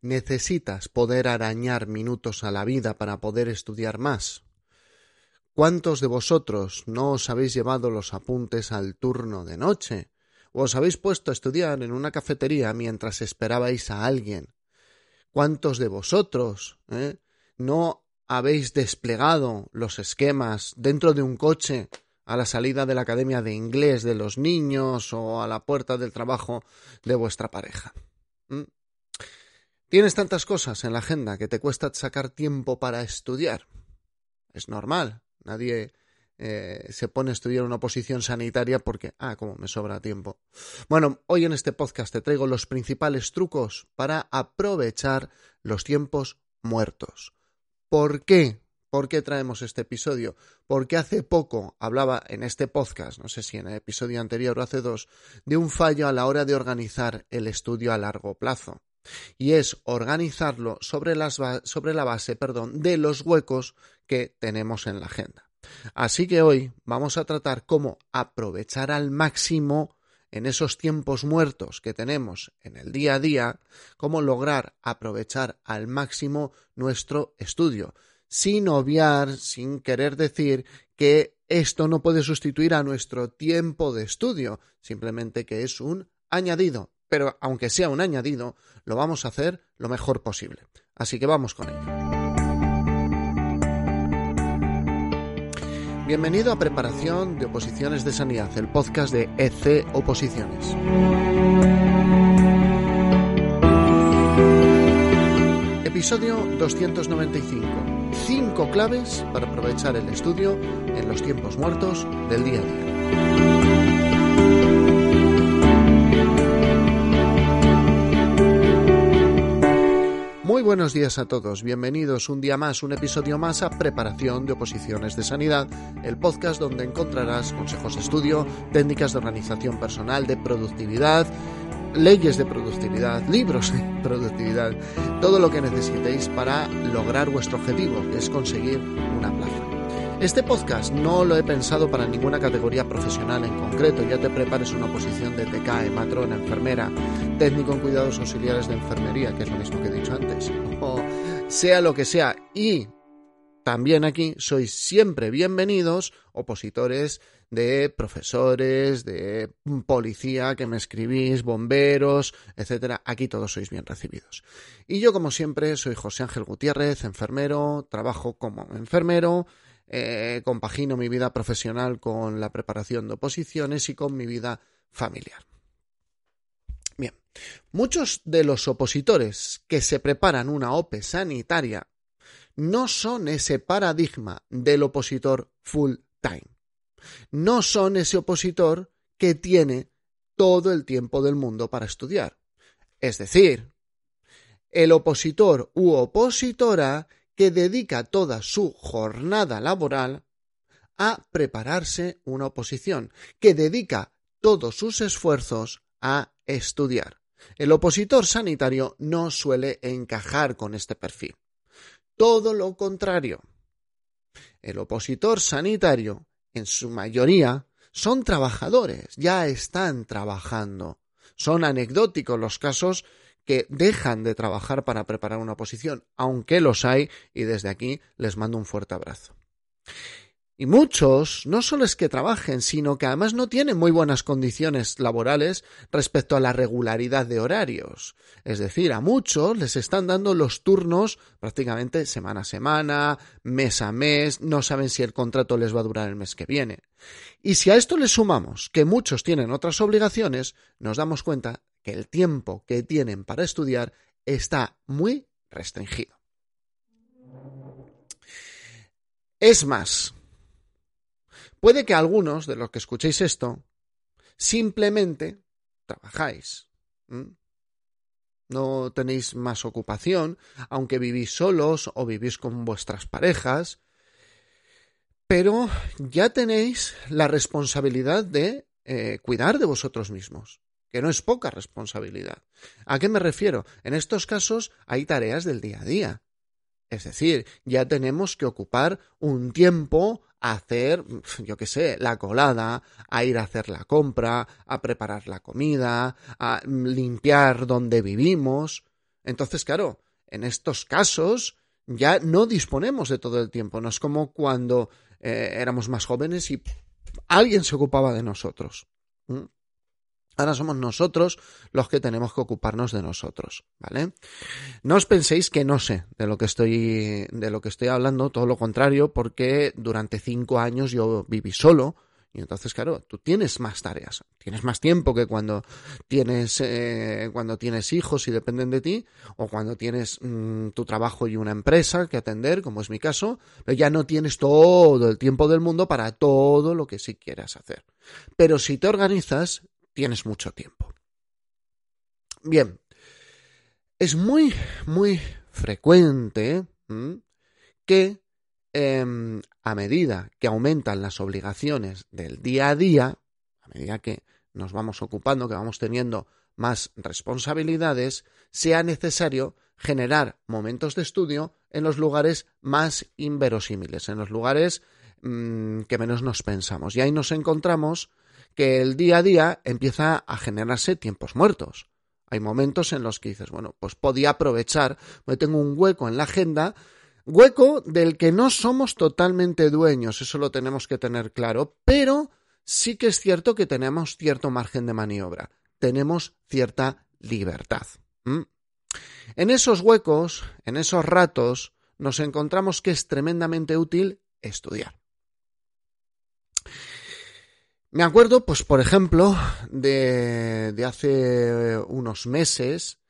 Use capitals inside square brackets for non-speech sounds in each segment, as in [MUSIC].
necesitas poder arañar minutos a la vida para poder estudiar más. ¿Cuántos de vosotros no os habéis llevado los apuntes al turno de noche? ¿O os habéis puesto a estudiar en una cafetería mientras esperabais a alguien? ¿Cuántos de vosotros eh, no habéis desplegado los esquemas dentro de un coche a la salida de la academia de inglés de los niños o a la puerta del trabajo de vuestra pareja? ¿Mm? Tienes tantas cosas en la agenda que te cuesta sacar tiempo para estudiar. Es normal. Nadie eh, se pone a estudiar una posición sanitaria porque, ah, como me sobra tiempo. Bueno, hoy en este podcast te traigo los principales trucos para aprovechar los tiempos muertos. ¿Por qué? ¿Por qué traemos este episodio? Porque hace poco hablaba en este podcast, no sé si en el episodio anterior o hace dos, de un fallo a la hora de organizar el estudio a largo plazo. Y es organizarlo sobre, la base perdón, de los huecos que tenemos en la agenda. Así que hoy vamos a tratar cómo aprovechar al máximo en esos tiempos muertos que tenemos en el día a día, cómo lograr aprovechar al máximo nuestro estudio, sin obviar, sin querer decir que esto no puede sustituir a nuestro tiempo de estudio, simplemente que es un añadido. Pero aunque sea un añadido, lo vamos a hacer lo mejor posible. Así que vamos con ello. Bienvenido a Preparación de Oposiciones de Sanidad, el podcast de EC Oposiciones. Episodio 295. Cinco claves para aprovechar el estudio en los tiempos muertos del día a día. Muy buenos días a todos, bienvenidos un día más, un episodio más a Preparación de Oposiciones de Sanidad, el podcast donde encontrarás consejos de estudio, técnicas de organización personal, de productividad, leyes de productividad, libros de [LAUGHS] productividad, todo lo que necesitéis para lograr vuestro objetivo, que es conseguir una plaza. Este podcast no lo he pensado para ninguna categoría profesional en concreto. Ya te prepares una posición de TK, matrona, enfermera, técnico en cuidados auxiliares de enfermería, que es lo mismo que he dicho antes, o sea lo que sea. Y también aquí sois siempre bienvenidos opositores de profesores, de policía que me escribís, bomberos, etcétera. Aquí todos sois bien recibidos. Y yo, como siempre, soy José Ángel Gutiérrez, enfermero, trabajo como enfermero eh, compagino mi vida profesional con la preparación de oposiciones y con mi vida familiar. Bien, muchos de los opositores que se preparan una OPE sanitaria no son ese paradigma del opositor full time. No son ese opositor que tiene todo el tiempo del mundo para estudiar. Es decir, el opositor u opositora que dedica toda su jornada laboral a prepararse una oposición, que dedica todos sus esfuerzos a estudiar. El opositor sanitario no suele encajar con este perfil. Todo lo contrario. El opositor sanitario, en su mayoría, son trabajadores, ya están trabajando. Son anecdóticos los casos que dejan de trabajar para preparar una oposición, aunque los hay, y desde aquí les mando un fuerte abrazo. Y muchos no solo es que trabajen, sino que además no tienen muy buenas condiciones laborales respecto a la regularidad de horarios. Es decir, a muchos les están dando los turnos prácticamente semana a semana, mes a mes, no saben si el contrato les va a durar el mes que viene. Y si a esto le sumamos que muchos tienen otras obligaciones, nos damos cuenta el tiempo que tienen para estudiar está muy restringido. Es más, puede que algunos de los que escuchéis esto simplemente trabajáis. No tenéis más ocupación, aunque vivís solos o vivís con vuestras parejas, pero ya tenéis la responsabilidad de eh, cuidar de vosotros mismos que no es poca responsabilidad. ¿A qué me refiero? En estos casos hay tareas del día a día. Es decir, ya tenemos que ocupar un tiempo a hacer, yo qué sé, la colada, a ir a hacer la compra, a preparar la comida, a limpiar donde vivimos. Entonces, claro, en estos casos ya no disponemos de todo el tiempo. No es como cuando eh, éramos más jóvenes y alguien se ocupaba de nosotros. Ahora somos nosotros los que tenemos que ocuparnos de nosotros, ¿vale? No os penséis que no sé de lo que estoy, de lo que estoy hablando, todo lo contrario, porque durante cinco años yo viví solo, y entonces, claro, tú tienes más tareas, tienes más tiempo que cuando tienes, eh, cuando tienes hijos y dependen de ti, o cuando tienes mm, tu trabajo y una empresa que atender, como es mi caso, pero ya no tienes todo el tiempo del mundo para todo lo que sí quieras hacer. Pero si te organizas, tienes mucho tiempo. Bien, es muy, muy frecuente que Em, a medida que aumentan las obligaciones del día a día, a medida que nos vamos ocupando, que vamos teniendo más responsabilidades, sea necesario generar momentos de estudio en los lugares más inverosímiles, en los lugares mm, que menos nos pensamos. Y ahí nos encontramos que el día a día empieza a generarse tiempos muertos. Hay momentos en los que dices, bueno, pues podía aprovechar, porque tengo un hueco en la agenda Hueco del que no somos totalmente dueños, eso lo tenemos que tener claro, pero sí que es cierto que tenemos cierto margen de maniobra, tenemos cierta libertad. En esos huecos, en esos ratos, nos encontramos que es tremendamente útil estudiar. Me acuerdo, pues, por ejemplo, de, hace unos meses,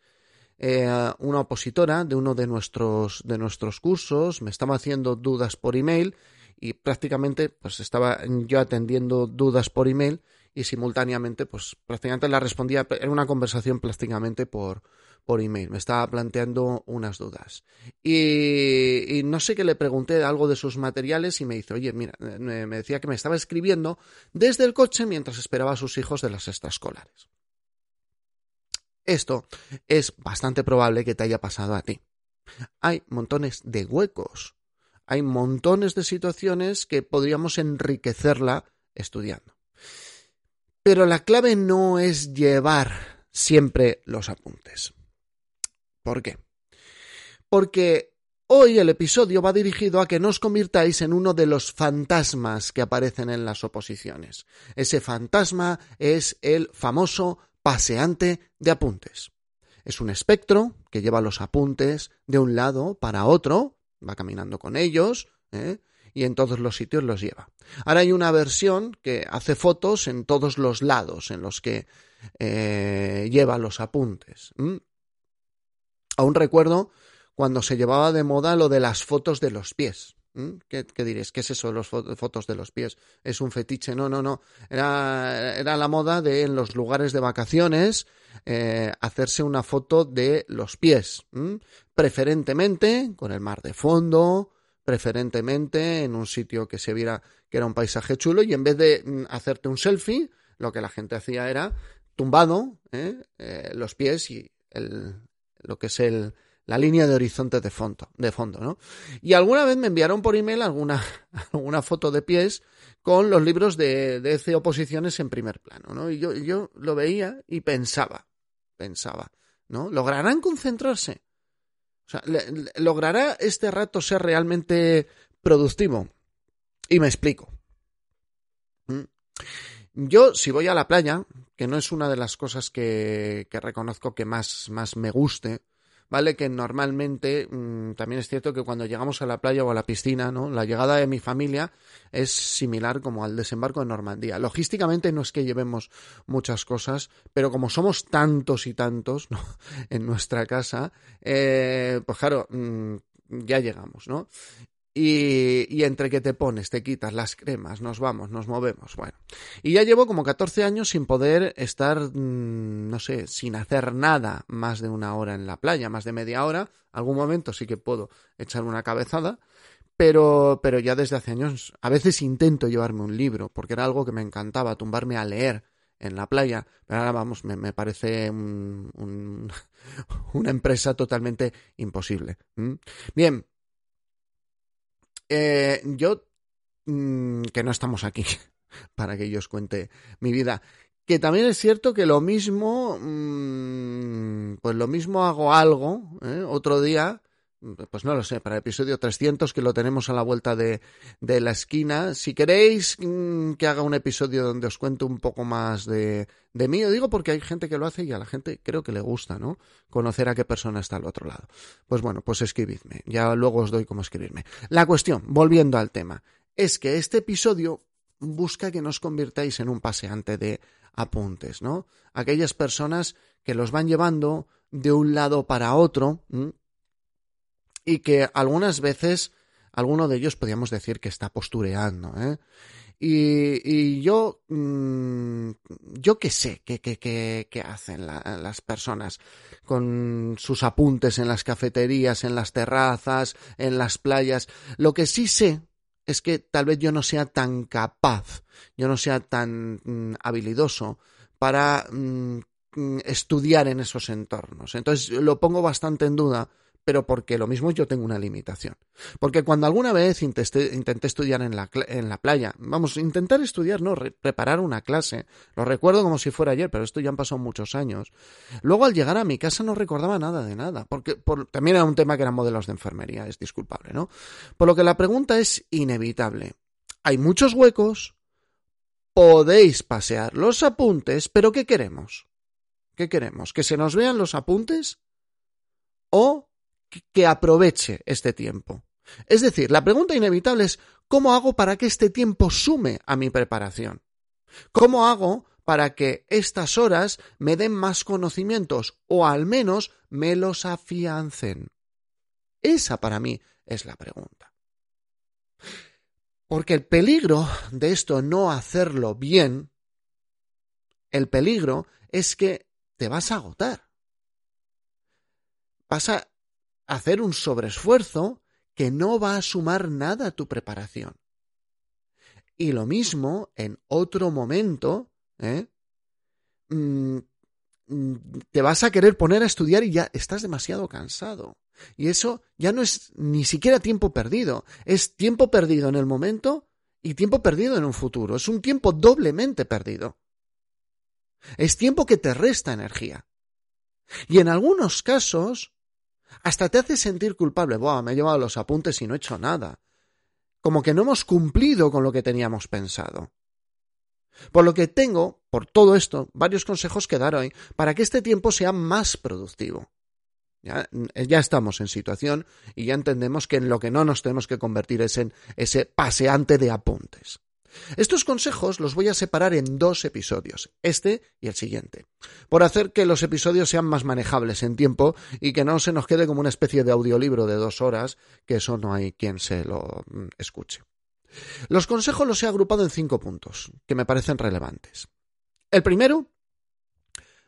eh, una opositora de uno de nuestros, de nuestros cursos me estaba haciendo dudas por email y prácticamente pues estaba yo atendiendo dudas por email y simultáneamente pues prácticamente la respondía en una conversación prácticamente por, por email. Me estaba planteando unas dudas. Y, no sé qué le pregunté algo de sus materiales y me dice, oye, mira, me decía que me estaba escribiendo desde el coche mientras esperaba a sus hijos de las extraescolares. Esto es bastante probable que te haya pasado a ti. Hay montones de huecos, hay montones de situaciones que podríamos enriquecerla estudiando. Pero la clave no es llevar siempre los apuntes. ¿Por qué? Porque hoy el episodio va dirigido a que no os convirtáis en uno de los fantasmas que aparecen en las oposiciones. Ese fantasma es el famoso paseante de apuntes. Es un espectro que lleva los apuntes de un lado para otro, va caminando con ellos, ¿eh? y en todos los sitios los lleva. Ahora hay una versión que hace fotos en todos los lados en los que eh, lleva los apuntes. Aún recuerdo cuando se llevaba de moda lo de las fotos de los pies. ¿Mm? ¿Qué, diréis? ¿Qué es eso, las fotos de los pies? ¿Es un fetiche? No, no, no. Era, era la moda de en los lugares de vacaciones eh, hacerse una foto de los pies. Preferentemente con el mar de fondo, preferentemente en un sitio que se viera que era un paisaje chulo y en vez de mm, hacerte un selfie, lo que la gente hacía era tumbado ¿eh? Eh, los pies y el, lo que es el, la línea de horizonte de fondo, de fondo, ¿no? Y alguna vez me enviaron por email alguna, [LAUGHS] alguna foto de pies con los libros de, de oposiciones en primer plano, ¿no? Y yo, yo lo veía y pensaba, pensaba, ¿no? ¿Lograrán concentrarse? O sea, ¿logrará este rato ser realmente productivo? Y me explico. ¿Mm? Yo, si voy a la playa, que no es una de las cosas que, que reconozco que más, más me guste, ¿vale? Que normalmente mm, también es cierto que cuando llegamos a la playa o a la piscina, ¿no? La llegada de mi familia es similar como al desembarco en Normandía. Logísticamente no es que llevemos muchas cosas, pero como somos tantos y tantos ¿no? [LAUGHS] en nuestra casa, eh, pues claro, mm, ya llegamos, ¿no? Y, entre que te pones, te quitas las cremas, nos vamos, nos movemos, bueno. Y ya llevo como 14 años sin poder estar, mm, no sé, sin hacer nada más de una hora en la playa, más de media hora. Algún momento sí que puedo echar una cabezada, pero, pero ya desde hace años a veces intento llevarme un libro, porque era algo que me encantaba, tumbarme a leer en la playa, pero ahora vamos, me, parece [LAUGHS] una empresa totalmente imposible. Bien, eh, yo, mm, que no estamos aquí [LAUGHS] para que yo os cuente mi vida, que también es cierto que lo mismo, mm, pues lo mismo hago algo, ¿eh? otro día, pues no lo sé, para el episodio 300 que lo tenemos a la vuelta de, de la esquina. Si queréis mm, que haga un episodio donde os cuento un poco más de, de mí, os digo porque hay gente que lo hace y a la gente creo que le gusta, ¿no? Conocer a qué persona está al otro lado. Pues bueno, pues escribidme, ya luego os doy cómo escribirme. La cuestión, volviendo al tema, es que este episodio busca que nos convirtáis en un paseante de apuntes, ¿no? Aquellas personas que los van llevando de un lado para otro, y que algunas veces alguno de ellos podríamos decir que está postureando, ¿eh? Y, yo, mm, yo qué sé qué, qué, hacen las personas con sus apuntes en las cafeterías, en las terrazas, en las playas. Lo que sí sé es que tal vez yo no sea tan capaz, yo no sea tan mm, habilidoso para mm, estudiar en esos entornos. Entonces lo pongo bastante en duda pero porque lo mismo yo tengo una limitación. Porque cuando alguna vez intenté, estudiar en la, en la, playa, vamos, intentar estudiar, no, preparar una clase, lo recuerdo como si fuera ayer, pero esto ya han pasado muchos años. Luego al llegar a mi casa no recordaba nada de nada, porque también era un tema que eran modelos de enfermería, es disculpable, ¿no? Por lo que la pregunta es inevitable. Hay muchos huecos, podéis pasear los apuntes, pero ¿qué queremos? ¿Qué queremos? ¿Que se nos vean los apuntes? ¿O que aproveche este tiempo. Es decir, la pregunta inevitable es ¿cómo hago para que este tiempo sume a mi preparación? ¿Cómo hago para que estas horas me den más conocimientos o al menos me los afiancen? Esa para mí es la pregunta. Porque el peligro de esto no hacerlo bien, el peligro es que te vas a agotar. Vas hacer un sobreesfuerzo que no va a sumar nada a tu preparación. Y lo mismo en otro momento, ¿eh? Mm, mm, te vas a querer poner a estudiar y ya estás demasiado cansado. Y eso ya no es ni siquiera tiempo perdido, es tiempo perdido en el momento y tiempo perdido en un futuro. Es un tiempo doblemente perdido. Es tiempo que te resta energía. Y en algunos casos, hasta te hace sentir culpable. Buah, me he llevado los apuntes y no he hecho nada. Como que no hemos cumplido con lo que teníamos pensado. Por lo que tengo, por todo esto, varios consejos que dar hoy para que este tiempo sea más productivo. Ya, ya, estamos en situación y ya entendemos que en lo que no nos tenemos que convertir es en ese paseante de apuntes. Estos consejos los voy a separar en dos episodios, este y el siguiente, por hacer que los episodios sean más manejables en tiempo y que no se nos quede como una especie de audiolibro de dos horas, que eso no hay quien se lo mm, escuche. Los consejos los he agrupado en cinco puntos, que me parecen relevantes. El primero,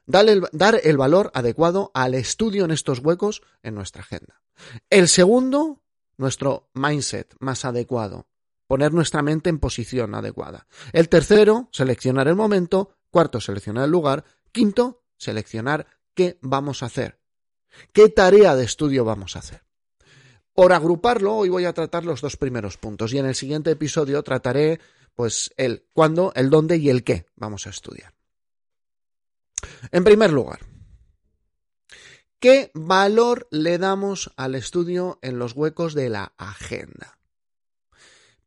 dar el, dar el valor adecuado al estudio en estos huecos en nuestra agenda. El segundo, nuestro mindset más adecuado poner nuestra mente en posición adecuada. El tercero, seleccionar el momento. Cuarto, seleccionar el lugar. Quinto, seleccionar qué vamos a hacer. ¿Qué tarea de estudio vamos a hacer? Por agruparlo, hoy voy a tratar los dos primeros puntos y en el siguiente episodio trataré pues el cuándo, el dónde y el qué vamos a estudiar. En primer lugar, ¿qué valor le damos al estudio en los huecos de la agenda?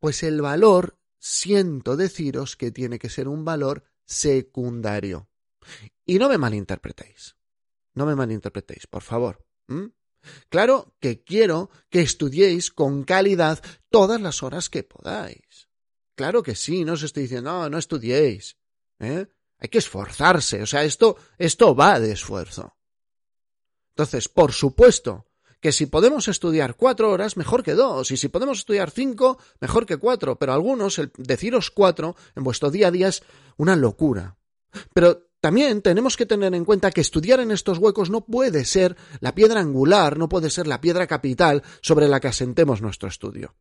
Pues el valor, siento deciros que tiene que ser un valor secundario. Y no me malinterpretéis. No me malinterpretéis, por favor. Claro que quiero que estudiéis con calidad todas las horas que podáis. Claro que sí, no os estoy diciendo, no, no estudiéis. ¿eh? Hay que esforzarse, o sea, esto, esto va de esfuerzo. Entonces, por supuesto, que si podemos estudiar cuatro horas, mejor que dos, y si podemos estudiar cinco, mejor que cuatro, pero algunos, el deciros cuatro en vuestro día a día es una locura. Pero también tenemos que tener en cuenta que estudiar en estos huecos no puede ser la piedra angular, no puede ser la piedra capital sobre la que asentemos nuestro estudio.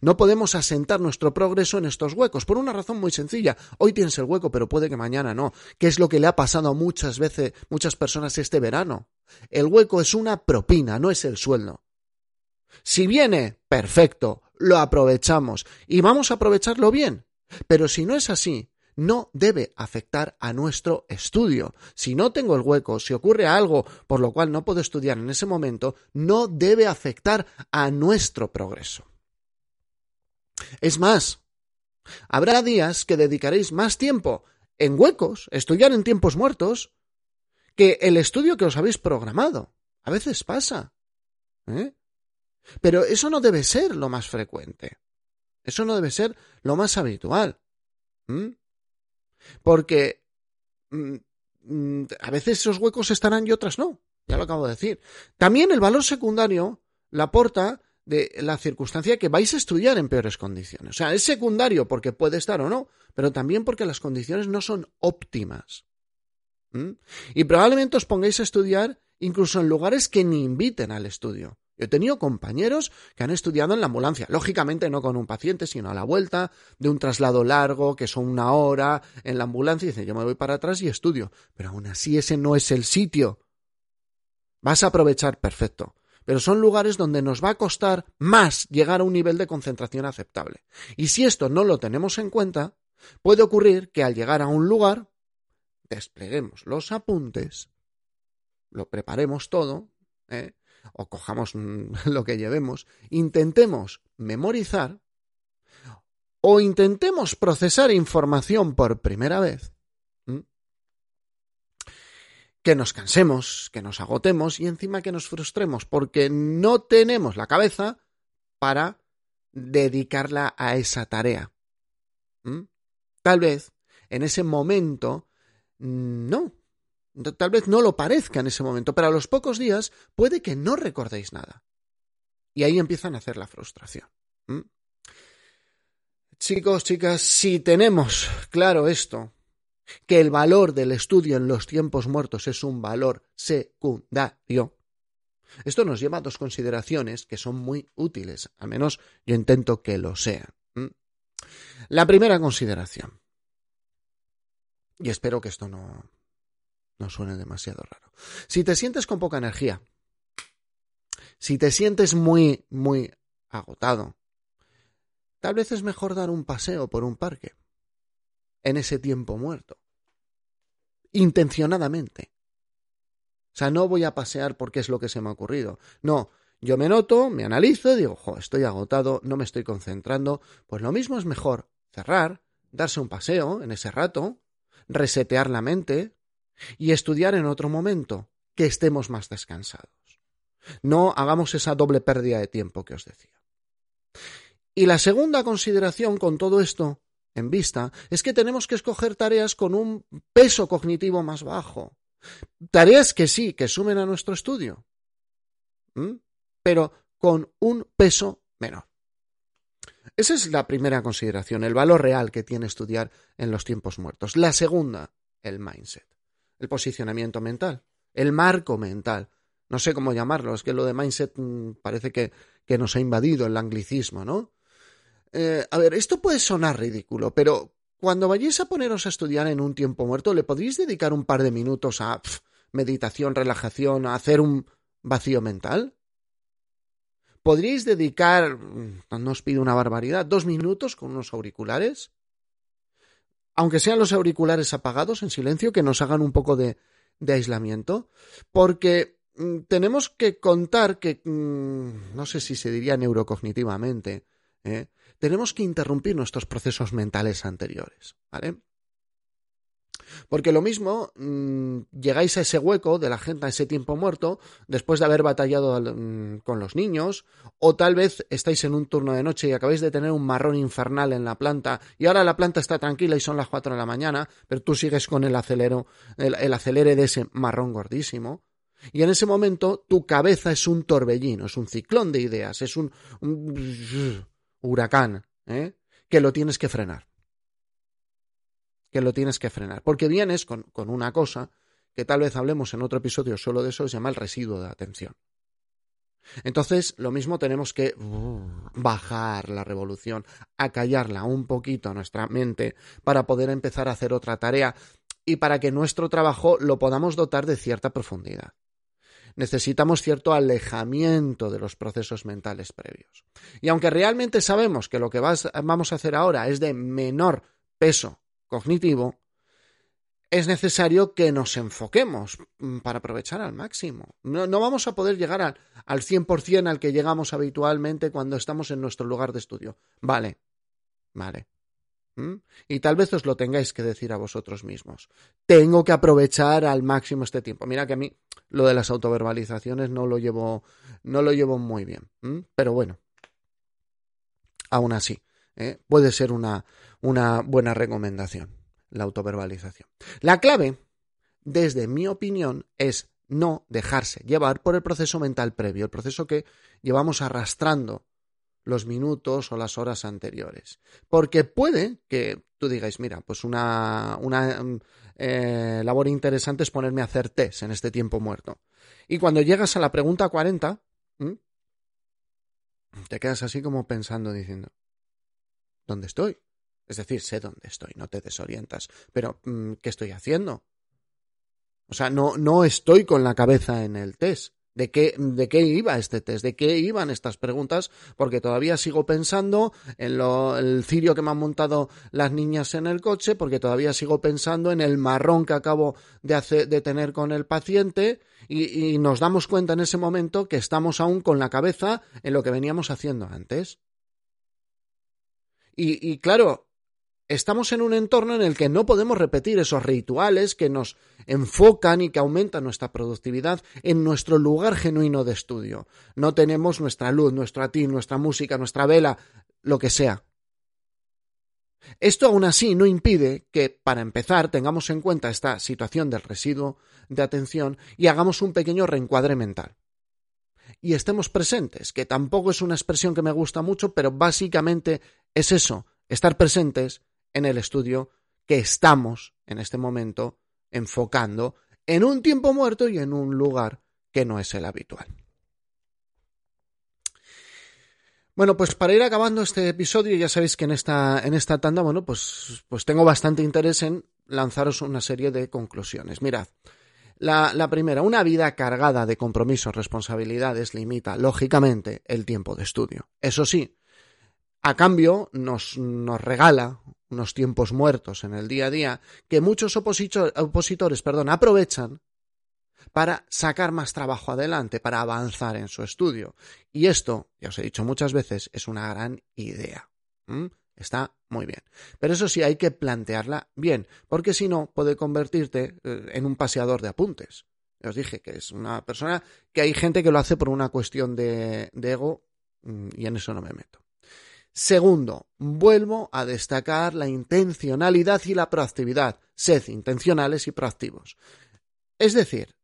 No podemos asentar nuestro progreso en estos huecos, por una razón muy sencilla. Hoy tienes el hueco, pero puede que mañana no. ¿Qué es lo que le ha pasado a muchas veces, muchas personas este verano? El hueco es una propina, no es el sueldo. Si viene, perfecto, lo aprovechamos y vamos a aprovecharlo bien. Pero si no es así, no debe afectar a nuestro estudio. Si no tengo el hueco, si ocurre algo por lo cual no puedo estudiar en ese momento, no debe afectar a nuestro progreso. Es más, habrá días que dedicaréis más tiempo en huecos, estudiar en tiempos muertos, que el estudio que os habéis programado. A veces pasa. ¿eh? Pero eso no debe ser lo más frecuente. Eso no debe ser lo más habitual. Porque mm, mm, a veces esos huecos estarán y otras no. Ya lo acabo de decir. También el valor secundario la aporta de la circunstancia que vais a estudiar en peores condiciones. O sea, es secundario porque puede estar o no, pero también porque las condiciones no son óptimas. Y probablemente os pongáis a estudiar incluso en lugares que ni inviten al estudio. Yo he tenido compañeros que han estudiado en la ambulancia, lógicamente no con un paciente, sino a la vuelta de un traslado largo, que son una hora en la ambulancia, y dicen, yo me voy para atrás y estudio. Pero aún así ese no es el sitio. Vas a aprovechar perfecto. Pero son lugares donde nos va a costar más llegar a un nivel de concentración aceptable. Y si esto no lo tenemos en cuenta, puede ocurrir que al llegar a un lugar, despleguemos los apuntes, lo preparemos todo, ¿eh? o cojamos [LAUGHS] lo que llevemos, intentemos memorizar o intentemos procesar información por primera vez, que nos cansemos, que nos agotemos y encima que nos frustremos porque no tenemos la cabeza para dedicarla a esa tarea. Tal vez en ese momento no, Tal vez no lo parezca en ese momento, pero a los pocos días puede que no recordéis nada. Y ahí empiezan a hacer la frustración. Chicos, chicas, si tenemos claro esto, que el valor del estudio en los tiempos muertos es un valor secundario, esto nos lleva a dos consideraciones que son muy útiles, al menos yo intento que lo sean. La primera consideración, y espero que esto no, no suene demasiado raro. Si te sientes con poca energía, si te sientes muy, muy agotado, tal vez es mejor dar un paseo por un parque en ese tiempo muerto. Intencionadamente. O sea, no voy a pasear porque es lo que se me ha ocurrido. No, yo me noto, me analizo y digo, jo, estoy agotado, no me estoy concentrando. Pues lo mismo es mejor cerrar, darse un paseo en ese rato, resetear la mente, y estudiar en otro momento, que estemos más descansados. No hagamos esa doble pérdida de tiempo que os decía. Y la segunda consideración con todo esto en vista es que tenemos que escoger tareas con un peso cognitivo más bajo. Tareas que sí, que sumen a nuestro estudio, pero con un peso menor. Esa es la primera consideración, el valor real que tiene estudiar en los tiempos muertos. La segunda, el mindset el posicionamiento mental, el marco mental. No sé cómo llamarlo, es que lo de mindset mm, parece que, que nos ha invadido el anglicismo, ¿no? Eh, a ver, esto puede sonar ridículo, pero cuando vayáis a poneros a estudiar en un tiempo muerto, ¿le podríais dedicar un par de minutos a meditación, relajación, a hacer un vacío mental? ¿Podríais dedicar, no os pido una barbaridad, dos minutos con unos auriculares? aunque sean los auriculares apagados en silencio, que nos hagan un poco de, aislamiento, porque mm, tenemos que contar que, mm, no sé si se diría neurocognitivamente, ¿eh? Tenemos que interrumpir nuestros procesos mentales anteriores, ¿vale? Porque lo mismo, mm, llegáis a ese hueco de la gente, a ese tiempo muerto, después de haber batallado mm, con los niños, o tal vez estáis en un turno de noche y acabáis de tener un marrón infernal en la planta, y ahora la planta está tranquila y son las cuatro de la mañana, pero tú sigues con el acelero, el, acelere de ese marrón gordísimo. Y en ese momento tu cabeza es un torbellino, es un ciclón de ideas, es un huracán, ¿eh? que lo tienes que frenar que lo tienes que frenar. Porque vienes con, una cosa que tal vez hablemos en otro episodio solo de eso, se llama el residuo de atención. Entonces, lo mismo tenemos que bajar la revolución, acallarla un poquito a nuestra mente para poder empezar a hacer otra tarea y para que nuestro trabajo lo podamos dotar de cierta profundidad. Necesitamos cierto alejamiento de los procesos mentales previos. Y aunque realmente sabemos que lo que vamos a hacer ahora es de menor peso cognitivo, es necesario que nos enfoquemos mm, para aprovechar al máximo. No, vamos a poder llegar al, al 100% al que llegamos habitualmente cuando estamos en nuestro lugar de estudio. Vale, vale. Y tal vez os lo tengáis que decir a vosotros mismos. Tengo que aprovechar al máximo este tiempo. Mira que a mí lo de las autoverbalizaciones no lo llevo, no lo llevo muy bien. Pero bueno, aún así, ¿eh? puede ser una, una buena recomendación la autoverbalización. La clave, desde mi opinión, es no dejarse llevar por el proceso mental previo, el proceso que llevamos arrastrando los minutos o las horas anteriores. Porque puede que tú digáis, mira, pues una, una eh, labor interesante es ponerme a hacer test en este tiempo muerto. Y cuando llegas a la pregunta 40, te quedas así como pensando, diciendo, ¿dónde estoy? Es decir, sé dónde estoy, no te desorientas. Pero, mm, ¿qué estoy haciendo? O sea, no, no estoy con la cabeza en el test. ¿De qué, ¿De qué iba este test? ¿De qué iban estas preguntas? Porque todavía sigo pensando en lo, el cirio que me han montado las niñas en el coche, porque todavía sigo pensando en el marrón que acabo de, hacer, de tener con el paciente y, y nos damos cuenta en ese momento que estamos aún con la cabeza en lo que veníamos haciendo antes. Y, y claro, estamos en un entorno en el que no podemos repetir esos rituales que nos enfocan y que aumentan nuestra productividad en nuestro lugar genuino de estudio. No tenemos nuestra luz, nuestro ti, nuestra música, nuestra vela, lo que sea. Esto aún así no impide que, para empezar, tengamos en cuenta esta situación del residuo de atención y hagamos un pequeño reencuadre mental. Y estemos presentes, que tampoco es una expresión que me gusta mucho, pero básicamente es eso, estar presentes en el estudio que estamos en este momento enfocando en un tiempo muerto y en un lugar que no es el habitual. Bueno, pues para ir acabando este episodio, ya sabéis que en esta, en esta tanda, bueno, pues, pues tengo bastante interés en lanzaros una serie de conclusiones. Mirad, la, la, primera, una vida cargada de compromisos, responsabilidades, limita, lógicamente, el tiempo de estudio. Eso sí, a cambio nos, nos regala unos tiempos muertos en el día a día que muchos opositores perdón, aprovechan para sacar más trabajo adelante, para avanzar en su estudio. Y esto, ya os he dicho muchas veces, es una gran idea. Está muy bien. Pero eso sí, hay que plantearla bien, porque si no, puede convertirte eh, en un paseador de apuntes. Ya os dije que es una persona que hay gente que lo hace por una cuestión de, de ego mm, y en eso no me meto. Segundo, vuelvo a destacar la intencionalidad y la proactividad. Sed intencionales y proactivos. Es decir,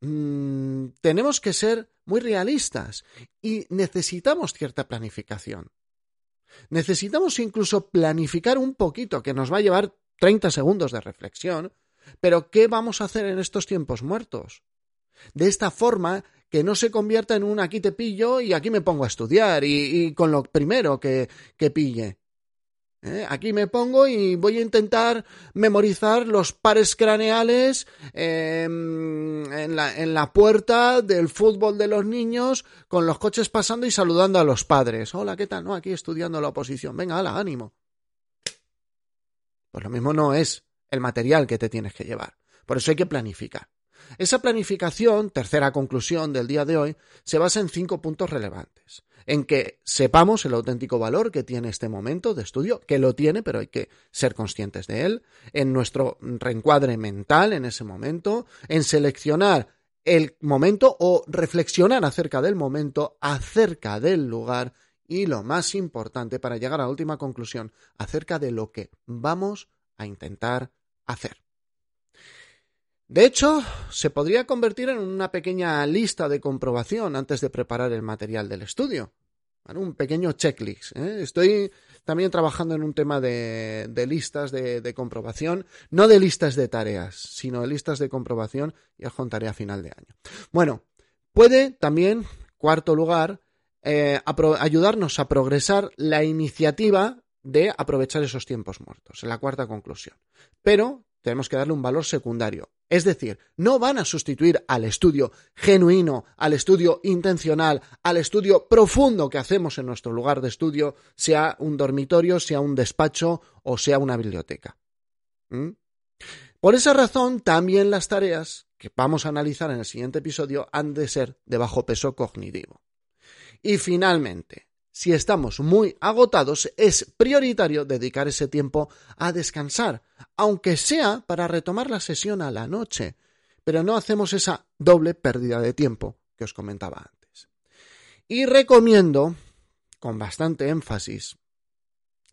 mmm, tenemos que ser muy realistas y necesitamos cierta planificación. Necesitamos incluso planificar un poquito, que nos va a llevar 30 segundos de reflexión, pero ¿qué vamos a hacer en estos tiempos muertos? De esta forma que no se convierta en un aquí te pillo y aquí me pongo a estudiar y, con lo primero que, que pille. ¿Eh? Aquí me pongo y voy a intentar memorizar los pares craneales em, en, la, en, la, puerta del fútbol de los niños con los coches pasando y saludando a los padres. Hola, ¿qué tal? No, aquí estudiando la oposición. Venga, hala, ánimo. Pues lo mismo no es el material que te tienes que llevar. Por eso hay que planificar. Esa planificación, tercera conclusión del día de hoy, se basa en cinco puntos relevantes. En que sepamos el auténtico valor que tiene este momento de estudio, que lo tiene, pero hay que ser conscientes de él, en nuestro reencuadre mental en ese momento, en seleccionar el momento o reflexionar acerca del momento, acerca del lugar y lo más importante para llegar a la última conclusión, acerca de lo que vamos a intentar hacer. De hecho, se podría convertir en una pequeña lista de comprobación antes de preparar el material del estudio. un pequeño checklist. ¿eh? Estoy también trabajando en un tema de, listas de, comprobación, no de listas de tareas, sino de listas de comprobación y os contaré a final de año. Bueno, puede también, cuarto lugar, eh, ayudarnos a progresar la iniciativa de aprovechar esos tiempos muertos, en la cuarta conclusión. Pero tenemos que darle un valor secundario. Es decir, no van a sustituir al estudio genuino, al estudio intencional, al estudio profundo que hacemos en nuestro lugar de estudio, sea un dormitorio, sea un despacho o sea una biblioteca. Por esa razón, también las tareas que vamos a analizar en el siguiente episodio han de ser de bajo peso cognitivo. Y finalmente, si estamos muy agotados, es prioritario dedicar ese tiempo a descansar, aunque sea para retomar la sesión a la noche, pero no hacemos esa doble pérdida de tiempo que os comentaba antes. Y recomiendo, con bastante énfasis,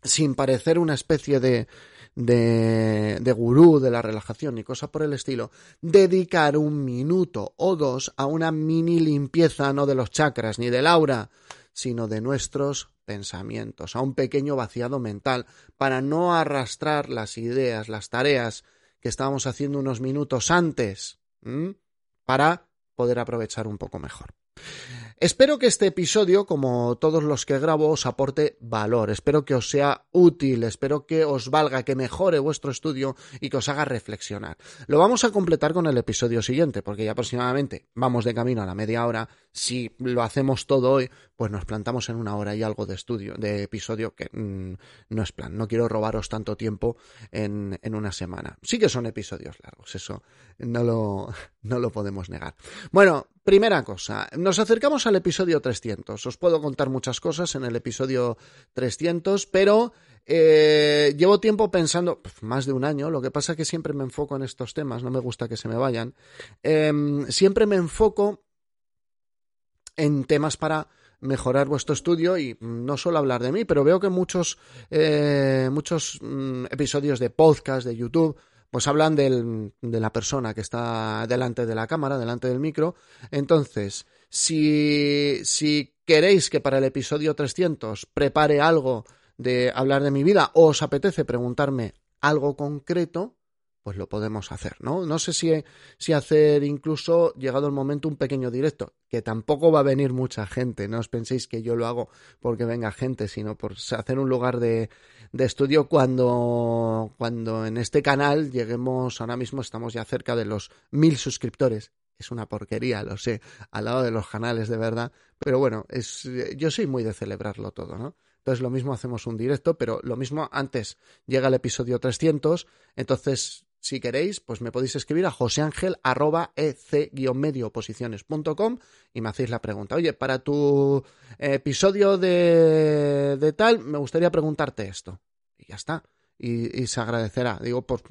sin parecer una especie de, de, de gurú de la relajación ni cosa por el estilo, dedicar un minuto o dos a una mini limpieza no de los chakras ni del aura, sino de nuestros pensamientos, a un pequeño vaciado mental, para no arrastrar las ideas, las tareas que estábamos haciendo unos minutos antes, para poder aprovechar un poco mejor. Espero que este episodio, como todos los que grabo, os aporte valor, espero que os sea útil, espero que os valga, que mejore vuestro estudio y que os haga reflexionar. Lo vamos a completar con el episodio siguiente, porque ya aproximadamente vamos de camino a la media hora. Si lo hacemos todo hoy, pues nos plantamos en una hora y algo de estudio, de episodio, que mm, no es plan. No quiero robaros tanto tiempo en, en, una semana. Sí que son episodios largos, eso no lo, [LAUGHS] no lo podemos negar. Bueno, primera cosa, nos acercamos al episodio 300. Os puedo contar muchas cosas en el episodio 300, pero eh, llevo tiempo pensando, más de un año, lo que pasa es que siempre me enfoco en estos temas, no me gusta que se me vayan. Eh, siempre me enfoco en temas para mejorar vuestro estudio y no solo hablar de mí, pero veo que muchos, eh, muchos mm, episodios de podcast, de YouTube, pues hablan del, de la persona que está delante de la cámara, delante del micro. Entonces, si, si queréis que para el episodio 300 prepare algo de hablar de mi vida o os apetece preguntarme algo concreto, pues lo podemos hacer, ¿no? No sé si, si hacer incluso, llegado el momento, un pequeño directo, que tampoco va a venir mucha gente, no os penséis que yo lo hago porque venga gente, sino por hacer un lugar de, de estudio cuando, cuando en este canal lleguemos, ahora mismo estamos ya cerca de los mil suscriptores, es una porquería, lo sé, al lado de los canales de verdad, pero bueno, es, yo soy muy de celebrarlo todo, ¿no? Entonces lo mismo hacemos un directo, pero lo mismo antes llega el episodio 300, entonces si queréis, pues me podéis escribir a joseangel.ec-medioposiciones.com y me hacéis la pregunta. Oye, para tu episodio de, de tal, me gustaría preguntarte esto. Y ya está. Y, se agradecerá. Digo, por,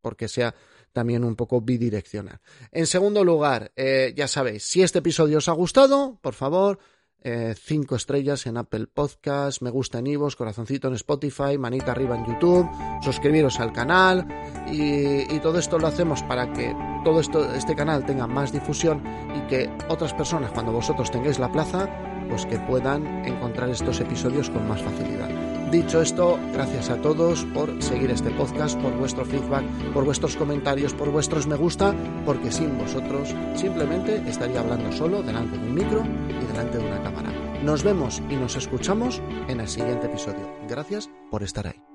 porque sea también un poco bidireccional. En segundo lugar, eh, ya sabéis, si este episodio os ha gustado, por favor, eh, cinco estrellas en Apple Podcast, me gusta en Ivos, corazoncito en Spotify, manita arriba en YouTube, suscribiros al canal y, todo esto lo hacemos para que todo esto, este canal tenga más difusión y que otras personas, cuando vosotros tengáis la plaza, pues que puedan encontrar estos episodios con más facilidad. Dicho esto, gracias a todos por seguir este podcast, por vuestro feedback, por vuestros comentarios, por vuestros me gusta, porque sin vosotros simplemente estaría hablando solo delante de un micro y delante de una cámara. Nos vemos y nos escuchamos en el siguiente episodio. Gracias por estar ahí.